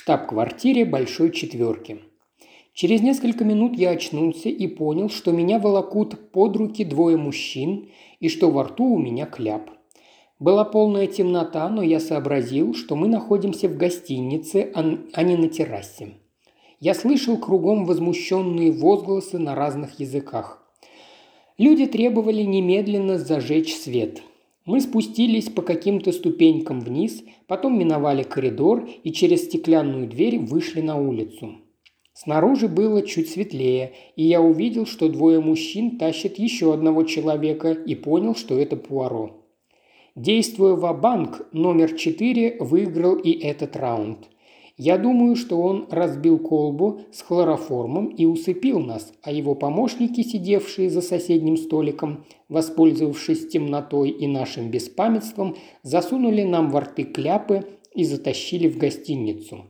штаб-квартире Большой Четверки. Через несколько минут я очнулся и понял, что меня волокут под руки двое мужчин и что во рту у меня кляп. Была полная темнота, но я сообразил, что мы находимся в гостинице, а не на террасе. Я слышал кругом возмущенные возгласы на разных языках. Люди требовали немедленно зажечь свет. Мы спустились по каким-то ступенькам вниз, потом миновали коридор и через стеклянную дверь вышли на улицу. Снаружи было чуть светлее, и я увидел, что двое мужчин тащат еще одного человека и понял, что это Пуаро. Действуя в банк номер 4 выиграл и этот раунд. Я думаю, что он разбил колбу с хлороформом и усыпил нас, а его помощники, сидевшие за соседним столиком, воспользовавшись темнотой и нашим беспамятством, засунули нам во рты кляпы и затащили в гостиницу.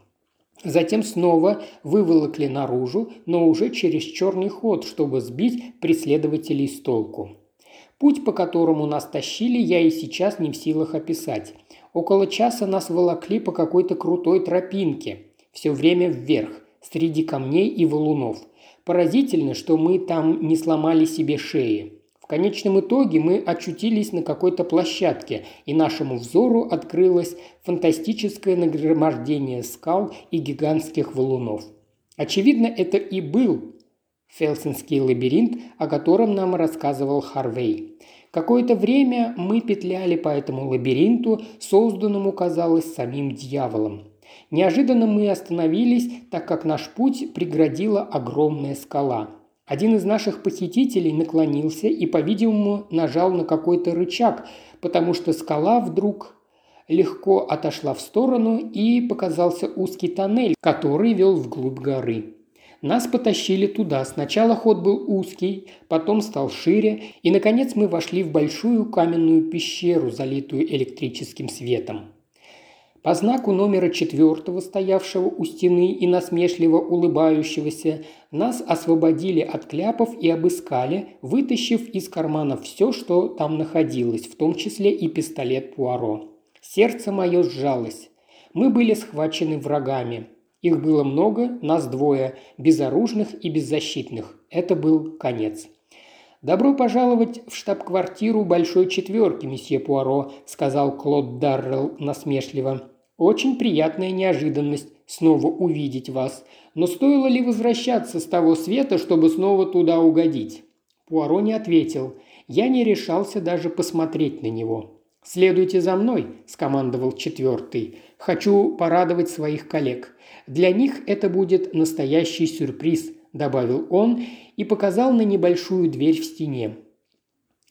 Затем снова выволокли наружу, но уже через черный ход, чтобы сбить преследователей с толку. Путь, по которому нас тащили, я и сейчас не в силах описать. Около часа нас волокли по какой-то крутой тропинке. Все время вверх, среди камней и валунов. Поразительно, что мы там не сломали себе шеи. В конечном итоге мы очутились на какой-то площадке, и нашему взору открылось фантастическое нагромождение скал и гигантских валунов. Очевидно, это и был Фелсинский лабиринт, о котором нам рассказывал Харвей. Какое-то время мы петляли по этому лабиринту, созданному, казалось, самим дьяволом. Неожиданно мы остановились, так как наш путь преградила огромная скала. Один из наших похитителей наклонился и, по-видимому, нажал на какой-то рычаг, потому что скала вдруг легко отошла в сторону и показался узкий тоннель, который вел вглубь горы. Нас потащили туда. Сначала ход был узкий, потом стал шире, и, наконец, мы вошли в большую каменную пещеру, залитую электрическим светом. По знаку номера четвертого, стоявшего у стены и насмешливо улыбающегося, нас освободили от кляпов и обыскали, вытащив из кармана все, что там находилось, в том числе и пистолет Пуаро. Сердце мое сжалось. Мы были схвачены врагами. Их было много, нас двое, безоружных и беззащитных. Это был конец. «Добро пожаловать в штаб-квартиру Большой Четверки, месье Пуаро», – сказал Клод Даррелл насмешливо. «Очень приятная неожиданность снова увидеть вас. Но стоило ли возвращаться с того света, чтобы снова туда угодить?» Пуаро не ответил. Я не решался даже посмотреть на него. «Следуйте за мной», – скомандовал четвертый. «Хочу порадовать своих коллег. Для них это будет настоящий сюрприз», – добавил он и показал на небольшую дверь в стене.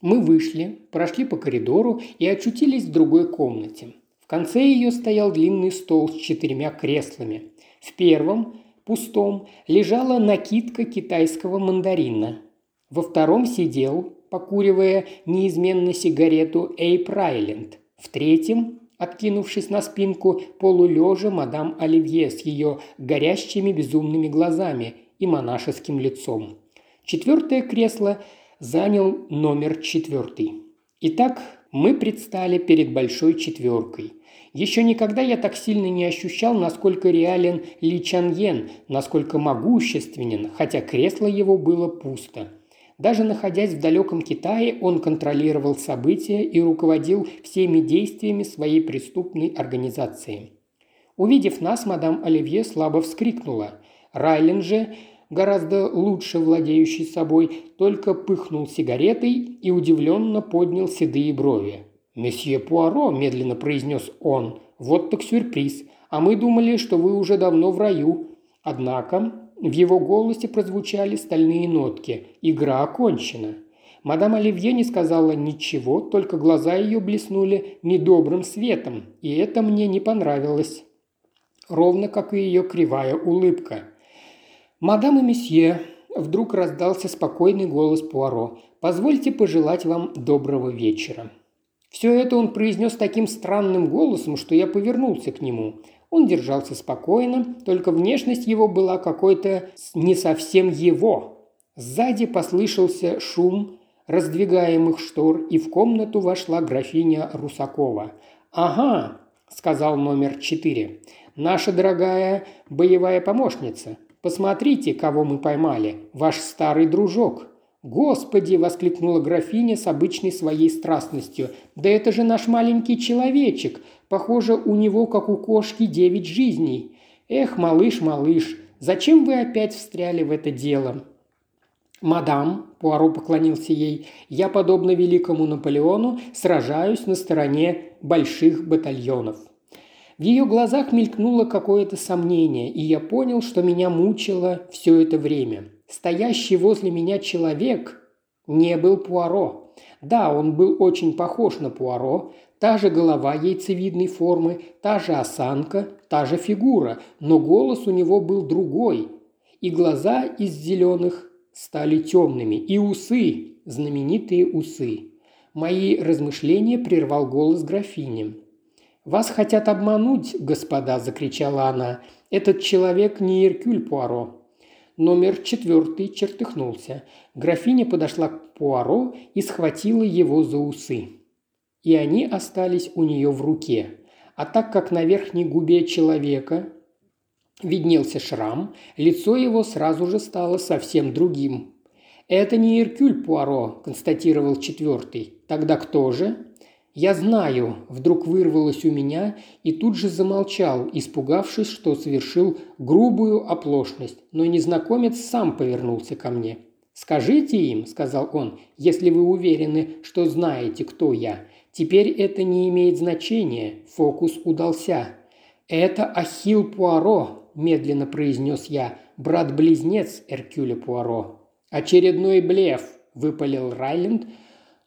Мы вышли, прошли по коридору и очутились в другой комнате. В конце ее стоял длинный стол с четырьмя креслами. В первом, пустом, лежала накидка китайского мандарина. Во втором сидел, покуривая неизменно сигарету Эйп Райленд. В третьем, откинувшись на спинку, полулежа мадам Оливье с ее горящими безумными глазами и монашеским лицом. Четвертое кресло занял номер четвертый. Итак, мы предстали перед большой четверкой. Еще никогда я так сильно не ощущал, насколько реален Ли Чан Йен, насколько могущественен, хотя кресло его было пусто – даже находясь в далеком Китае, он контролировал события и руководил всеми действиями своей преступной организации. Увидев нас, мадам Оливье слабо вскрикнула. Райлен же, гораздо лучше владеющий собой, только пыхнул сигаретой и удивленно поднял седые брови. «Месье Пуаро», – медленно произнес он, – «вот так сюрприз. А мы думали, что вы уже давно в раю. Однако в его голосе прозвучали стальные нотки. Игра окончена. Мадам Оливье не сказала ничего, только глаза ее блеснули недобрым светом, и это мне не понравилось. Ровно как и ее кривая улыбка. «Мадам и месье», – вдруг раздался спокойный голос Пуаро, – «позвольте пожелать вам доброго вечера». Все это он произнес таким странным голосом, что я повернулся к нему. Он держался спокойно, только внешность его была какой-то не совсем его. Сзади послышался шум раздвигаемых штор, и в комнату вошла графиня Русакова. «Ага, – сказал номер четыре. «Наша дорогая боевая помощница. Посмотрите, кого мы поймали. Ваш старый дружок». «Господи!» – воскликнула графиня с обычной своей страстностью. «Да это же наш маленький человечек. Похоже, у него, как у кошки, девять жизней. Эх, малыш, малыш, зачем вы опять встряли в это дело?» «Мадам», – Пуаро поклонился ей, – «я, подобно великому Наполеону, сражаюсь на стороне больших батальонов». В ее глазах мелькнуло какое-то сомнение, и я понял, что меня мучило все это время. Стоящий возле меня человек не был Пуаро. Да, он был очень похож на Пуаро, та же голова яйцевидной формы, та же осанка, та же фигура, но голос у него был другой, и глаза из зеленых стали темными, и усы, знаменитые усы. Мои размышления прервал голос графини. «Вас хотят обмануть, господа!» – закричала она. «Этот человек не Иркюль Пуаро». Номер четвертый чертыхнулся. Графиня подошла к Пуаро и схватила его за усы. И они остались у нее в руке. А так как на верхней губе человека виднелся шрам, лицо его сразу же стало совсем другим. «Это не Иркюль Пуаро», – констатировал четвертый. «Тогда кто же?» «Я знаю», – вдруг вырвалось у меня и тут же замолчал, испугавшись, что совершил грубую оплошность, но незнакомец сам повернулся ко мне. «Скажите им», – сказал он, – «если вы уверены, что знаете, кто я. Теперь это не имеет значения, фокус удался». «Это Ахилл Пуаро», – медленно произнес я, – «брат-близнец Эркюля Пуаро». «Очередной блеф», – выпалил Райленд –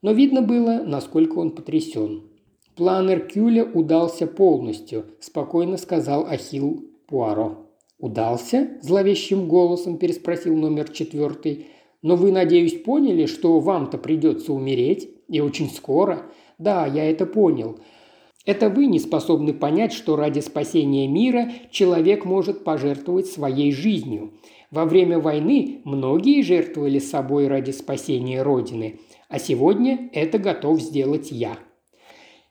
но видно было, насколько он потрясен. «План Эркюля удался полностью», – спокойно сказал Ахилл Пуаро. «Удался?» – зловещим голосом переспросил номер четвертый. «Но вы, надеюсь, поняли, что вам-то придется умереть? И очень скоро?» «Да, я это понял. Это вы не способны понять, что ради спасения мира человек может пожертвовать своей жизнью. Во время войны многие жертвовали собой ради спасения Родины – а сегодня это готов сделать я.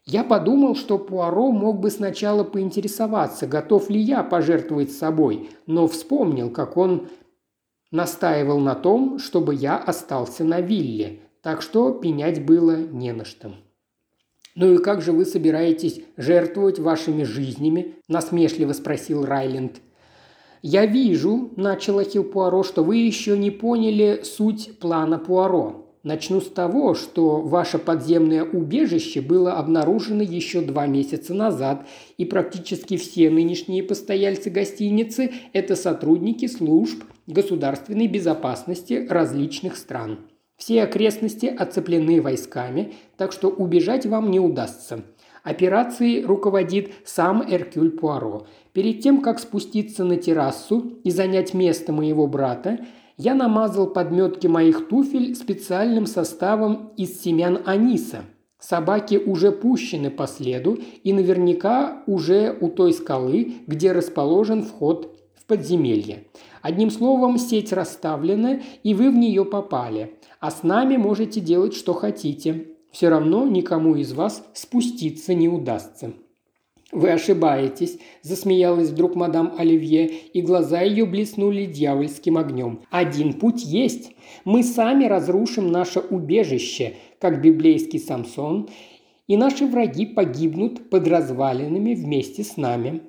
Я подумал, что Пуаро мог бы сначала поинтересоваться, готов ли я пожертвовать собой, но вспомнил, как он настаивал на том, чтобы я остался на вилле, так что пенять было не на что. «Ну и как же вы собираетесь жертвовать вашими жизнями?» – насмешливо спросил Райленд. «Я вижу», – начал Ахилл Пуаро, – «что вы еще не поняли суть плана Пуаро. Начну с того, что ваше подземное убежище было обнаружено еще два месяца назад, и практически все нынешние постояльцы гостиницы – это сотрудники служб государственной безопасности различных стран. Все окрестности оцеплены войсками, так что убежать вам не удастся. Операцией руководит сам Эркюль Пуаро. Перед тем, как спуститься на террасу и занять место моего брата, я намазал подметки моих туфель специальным составом из семян аниса. Собаки уже пущены по следу и наверняка уже у той скалы, где расположен вход в подземелье. Одним словом, сеть расставлена, и вы в нее попали. А с нами можете делать, что хотите. Все равно никому из вас спуститься не удастся. «Вы ошибаетесь», – засмеялась вдруг мадам Оливье, и глаза ее блеснули дьявольским огнем. «Один путь есть. Мы сами разрушим наше убежище, как библейский Самсон, и наши враги погибнут под развалинами вместе с нами».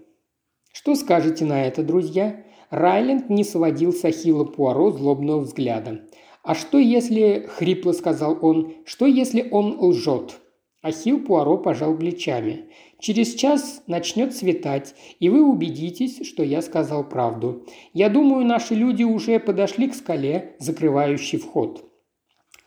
Что скажете на это, друзья? Райленд не сводил с Ахилла Пуаро злобного взгляда. «А что если...» – хрипло сказал он. «Что если он лжет?» Ахилл Пуаро пожал плечами. Через час начнет светать, и вы убедитесь, что я сказал правду. Я думаю, наши люди уже подошли к скале, закрывающей вход».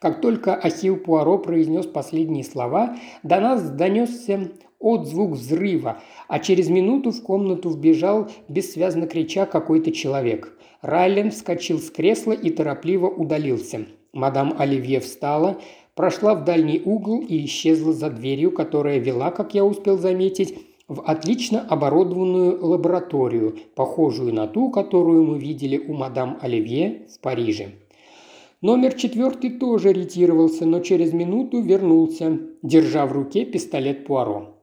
Как только Ахилл Пуаро произнес последние слова, до нас донесся отзвук взрыва, а через минуту в комнату вбежал, бессвязно крича, какой-то человек. Райлен вскочил с кресла и торопливо удалился. Мадам Оливье встала, прошла в дальний угол и исчезла за дверью, которая вела, как я успел заметить, в отлично оборудованную лабораторию, похожую на ту, которую мы видели у мадам Оливье в Париже. Номер четвертый тоже ретировался, но через минуту вернулся, держа в руке пистолет Пуаро.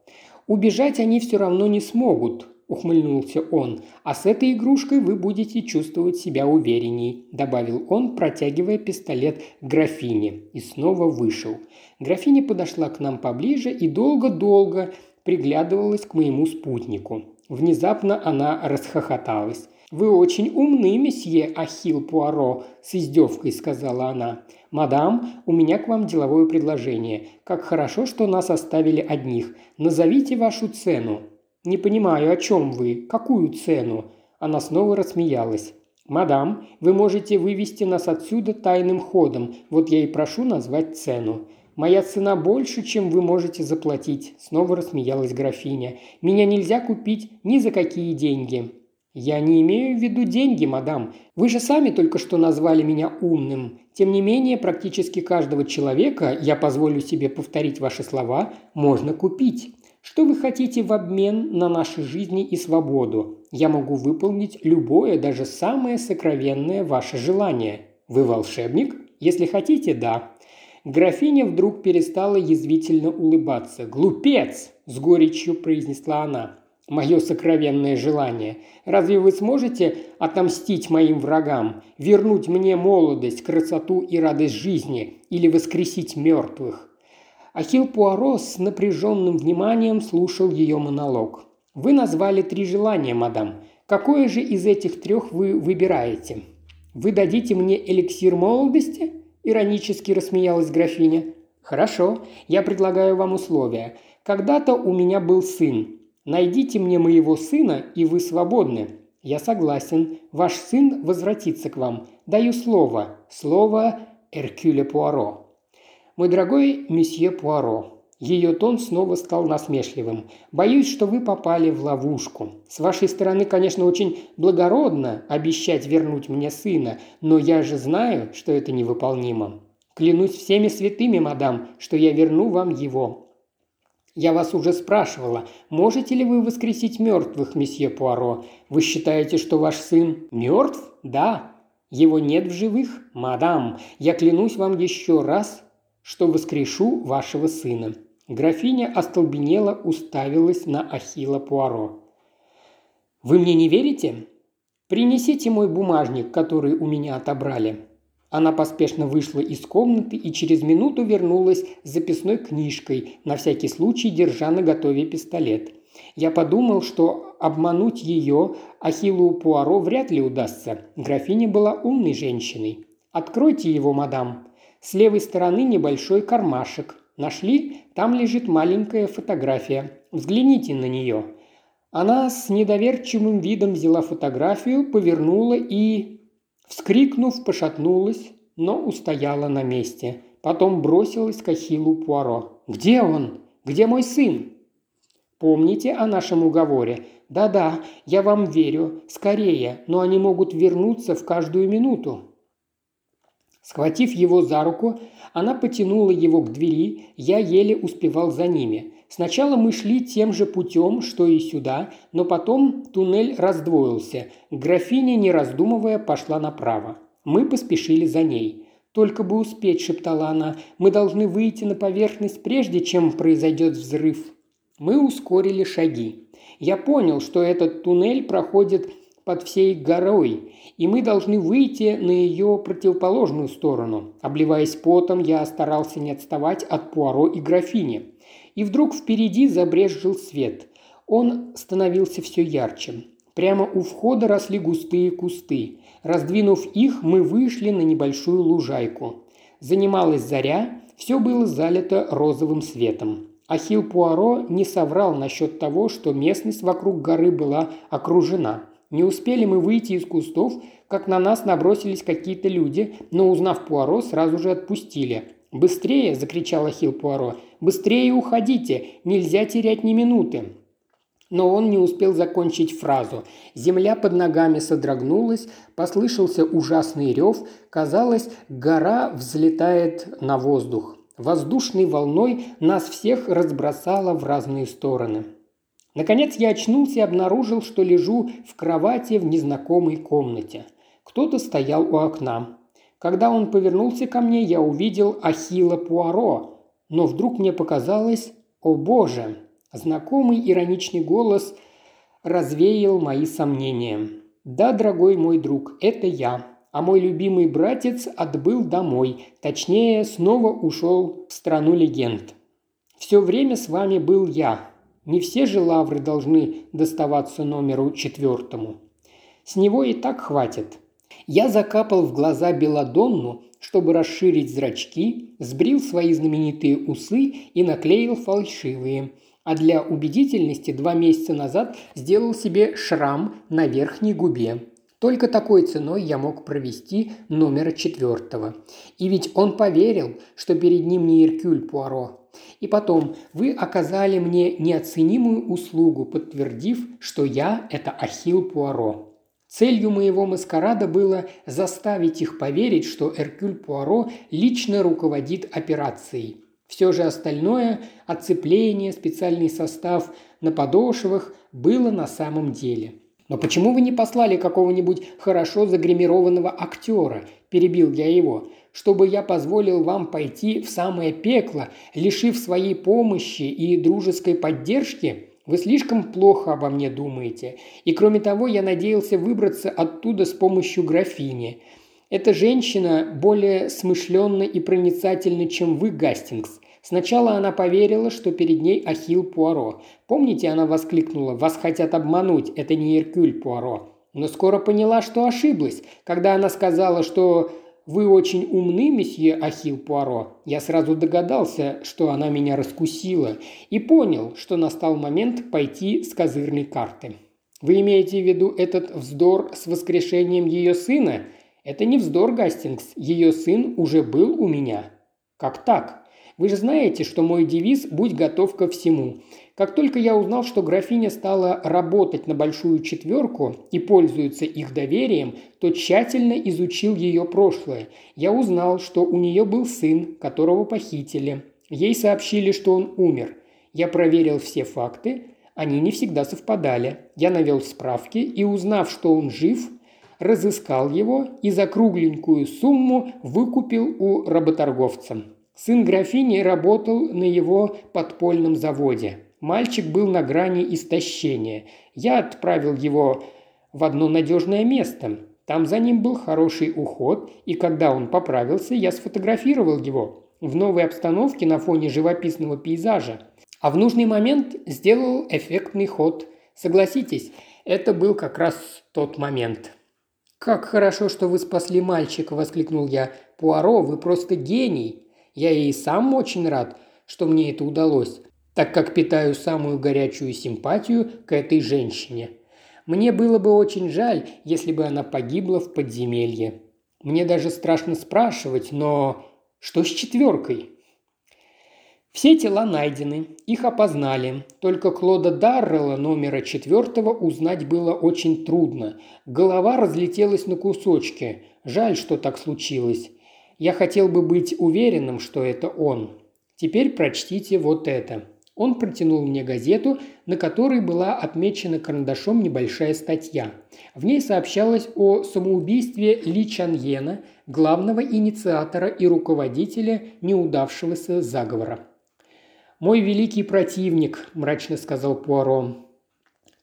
Убежать они все равно не смогут, ухмыльнулся он. «А с этой игрушкой вы будете чувствовать себя уверенней», – добавил он, протягивая пистолет графине. И снова вышел. Графиня подошла к нам поближе и долго-долго приглядывалась к моему спутнику. Внезапно она расхохоталась. «Вы очень умны, месье Ахил Пуаро», – с издевкой сказала она. «Мадам, у меня к вам деловое предложение. Как хорошо, что нас оставили одних. Назовите вашу цену». «Не понимаю, о чем вы? Какую цену?» Она снова рассмеялась. «Мадам, вы можете вывести нас отсюда тайным ходом. Вот я и прошу назвать цену». «Моя цена больше, чем вы можете заплатить», – снова рассмеялась графиня. «Меня нельзя купить ни за какие деньги». «Я не имею в виду деньги, мадам. Вы же сами только что назвали меня умным. Тем не менее, практически каждого человека, я позволю себе повторить ваши слова, можно купить. Что вы хотите в обмен на наши жизни и свободу? Я могу выполнить любое, даже самое сокровенное ваше желание. Вы волшебник? Если хотите, да. Графиня вдруг перестала язвительно улыбаться. «Глупец!» – с горечью произнесла она. «Мое сокровенное желание. Разве вы сможете отомстить моим врагам, вернуть мне молодость, красоту и радость жизни или воскресить мертвых?» Ахилл Пуаро с напряженным вниманием слушал ее монолог. «Вы назвали три желания, мадам. Какое же из этих трех вы выбираете? Вы дадите мне эликсир молодости?» – иронически рассмеялась графиня. «Хорошо, я предлагаю вам условия. Когда-то у меня был сын. Найдите мне моего сына, и вы свободны. Я согласен. Ваш сын возвратится к вам. Даю слово. Слово Эркюля Пуаро. «Мой дорогой месье Пуаро». Ее тон снова стал насмешливым. «Боюсь, что вы попали в ловушку. С вашей стороны, конечно, очень благородно обещать вернуть мне сына, но я же знаю, что это невыполнимо. Клянусь всеми святыми, мадам, что я верну вам его. «Я вас уже спрашивала, можете ли вы воскресить мертвых, месье Пуаро? Вы считаете, что ваш сын мертв? Да. Его нет в живых? Мадам, я клянусь вам еще раз, что воскрешу вашего сына». Графиня остолбенела уставилась на Ахила Пуаро. «Вы мне не верите? Принесите мой бумажник, который у меня отобрали». Она поспешно вышла из комнаты и через минуту вернулась с записной книжкой, на всякий случай держа на готове пистолет. Я подумал, что обмануть ее Ахиллу Пуаро вряд ли удастся. Графиня была умной женщиной. «Откройте его, мадам», с левой стороны небольшой кармашек. Нашли? Там лежит маленькая фотография. Взгляните на нее. Она с недоверчивым видом взяла фотографию, повернула и, вскрикнув, пошатнулась, но устояла на месте. Потом бросилась к Ахиллу Пуаро. «Где он? Где мой сын?» «Помните о нашем уговоре? Да-да, я вам верю. Скорее, но они могут вернуться в каждую минуту. Схватив его за руку, она потянула его к двери, я еле успевал за ними. Сначала мы шли тем же путем, что и сюда, но потом туннель раздвоился. Графиня, не раздумывая, пошла направо. Мы поспешили за ней. «Только бы успеть», – шептала она, – «мы должны выйти на поверхность, прежде чем произойдет взрыв». Мы ускорили шаги. Я понял, что этот туннель проходит под всей горой, и мы должны выйти на ее противоположную сторону. Обливаясь потом, я старался не отставать от Пуаро и графини. И вдруг впереди забрезжил свет. Он становился все ярче. Прямо у входа росли густые кусты. Раздвинув их, мы вышли на небольшую лужайку. Занималась заря, все было залито розовым светом. Ахил Пуаро не соврал насчет того, что местность вокруг горы была окружена – не успели мы выйти из кустов, как на нас набросились какие-то люди, но, узнав Пуаро, сразу же отпустили. «Быстрее!» – закричал Ахилл Пуаро. «Быстрее уходите! Нельзя терять ни минуты!» Но он не успел закончить фразу. Земля под ногами содрогнулась, послышался ужасный рев. Казалось, гора взлетает на воздух. Воздушной волной нас всех разбросало в разные стороны. Наконец я очнулся и обнаружил, что лежу в кровати в незнакомой комнате. Кто-то стоял у окна. Когда он повернулся ко мне, я увидел Ахила Пуаро, но вдруг мне показалось, о боже, Знакомый ироничный голос развеял мои сомнения. «Да, дорогой мой друг, это я. А мой любимый братец отбыл домой, точнее, снова ушел в страну легенд. Все время с вами был я. Не все же лавры должны доставаться номеру четвертому. С него и так хватит. Я закапал в глаза Беладонну, чтобы расширить зрачки, сбрил свои знаменитые усы и наклеил фальшивые. А для убедительности два месяца назад сделал себе шрам на верхней губе. Только такой ценой я мог провести номера четвертого. И ведь он поверил, что перед ним не Иркюль Пуаро. И потом, вы оказали мне неоценимую услугу, подтвердив, что я – это Ахилл Пуаро. Целью моего маскарада было заставить их поверить, что Эркюль Пуаро лично руководит операцией. Все же остальное – оцепление, специальный состав на подошвах – было на самом деле. «Но почему вы не послали какого-нибудь хорошо загримированного актера?» – перебил я его. «Чтобы я позволил вам пойти в самое пекло, лишив своей помощи и дружеской поддержки?» Вы слишком плохо обо мне думаете. И кроме того, я надеялся выбраться оттуда с помощью графини. Эта женщина более смышленна и проницательна, чем вы, Гастингс. Сначала она поверила, что перед ней Ахилл Пуаро. Помните, она воскликнула «Вас хотят обмануть, это не Иркюль Пуаро». Но скоро поняла, что ошиблась, когда она сказала, что «Вы очень умны, месье Ахилл Пуаро». Я сразу догадался, что она меня раскусила, и понял, что настал момент пойти с козырной карты. «Вы имеете в виду этот вздор с воскрешением ее сына?» «Это не вздор, Гастингс. Ее сын уже был у меня». «Как так?» Вы же знаете, что мой девиз «Будь готов ко всему». Как только я узнал, что графиня стала работать на большую четверку и пользуется их доверием, то тщательно изучил ее прошлое. Я узнал, что у нее был сын, которого похитили. Ей сообщили, что он умер. Я проверил все факты, они не всегда совпадали. Я навел справки и, узнав, что он жив, разыскал его и за кругленькую сумму выкупил у работорговца. Сын графини работал на его подпольном заводе. Мальчик был на грани истощения. Я отправил его в одно надежное место. Там за ним был хороший уход, и когда он поправился, я сфотографировал его в новой обстановке на фоне живописного пейзажа. А в нужный момент сделал эффектный ход. Согласитесь, это был как раз тот момент. «Как хорошо, что вы спасли мальчика!» – воскликнул я. «Пуаро, вы просто гений!» Я и сам очень рад, что мне это удалось, так как питаю самую горячую симпатию к этой женщине. Мне было бы очень жаль, если бы она погибла в подземелье. Мне даже страшно спрашивать, но что с четверкой? Все тела найдены, их опознали. Только Клода Даррелла номера четвертого узнать было очень трудно. Голова разлетелась на кусочки. Жаль, что так случилось. Я хотел бы быть уверенным, что это он. Теперь прочтите вот это». Он протянул мне газету, на которой была отмечена карандашом небольшая статья. В ней сообщалось о самоубийстве Ли Чаньена, главного инициатора и руководителя неудавшегося заговора. «Мой великий противник», – мрачно сказал Пуаро.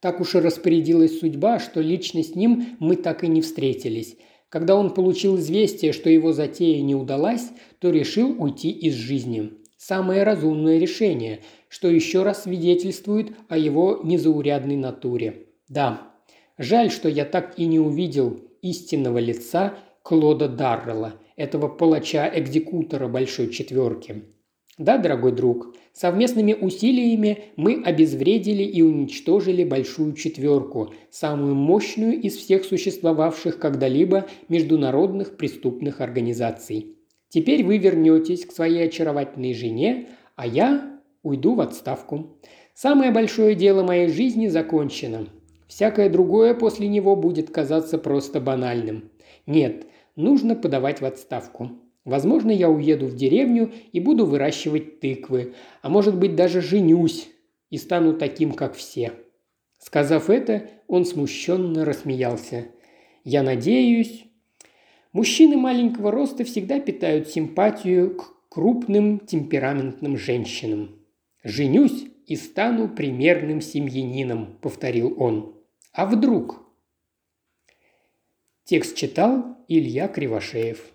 Так уж и распорядилась судьба, что лично с ним мы так и не встретились. Когда он получил известие, что его затея не удалась, то решил уйти из жизни. Самое разумное решение, что еще раз свидетельствует о его незаурядной натуре. Да, жаль, что я так и не увидел истинного лица Клода Даррелла, этого палача-экзекутора Большой Четверки. Да, дорогой друг, совместными усилиями мы обезвредили и уничтожили Большую Четверку, самую мощную из всех существовавших когда-либо международных преступных организаций. Теперь вы вернетесь к своей очаровательной жене, а я уйду в отставку. Самое большое дело моей жизни закончено. Всякое другое после него будет казаться просто банальным. Нет, нужно подавать в отставку. Возможно, я уеду в деревню и буду выращивать тыквы, а может быть даже женюсь и стану таким, как все». Сказав это, он смущенно рассмеялся. «Я надеюсь...» Мужчины маленького роста всегда питают симпатию к крупным темпераментным женщинам. «Женюсь и стану примерным семьянином», – повторил он. «А вдруг?» Текст читал Илья Кривошеев.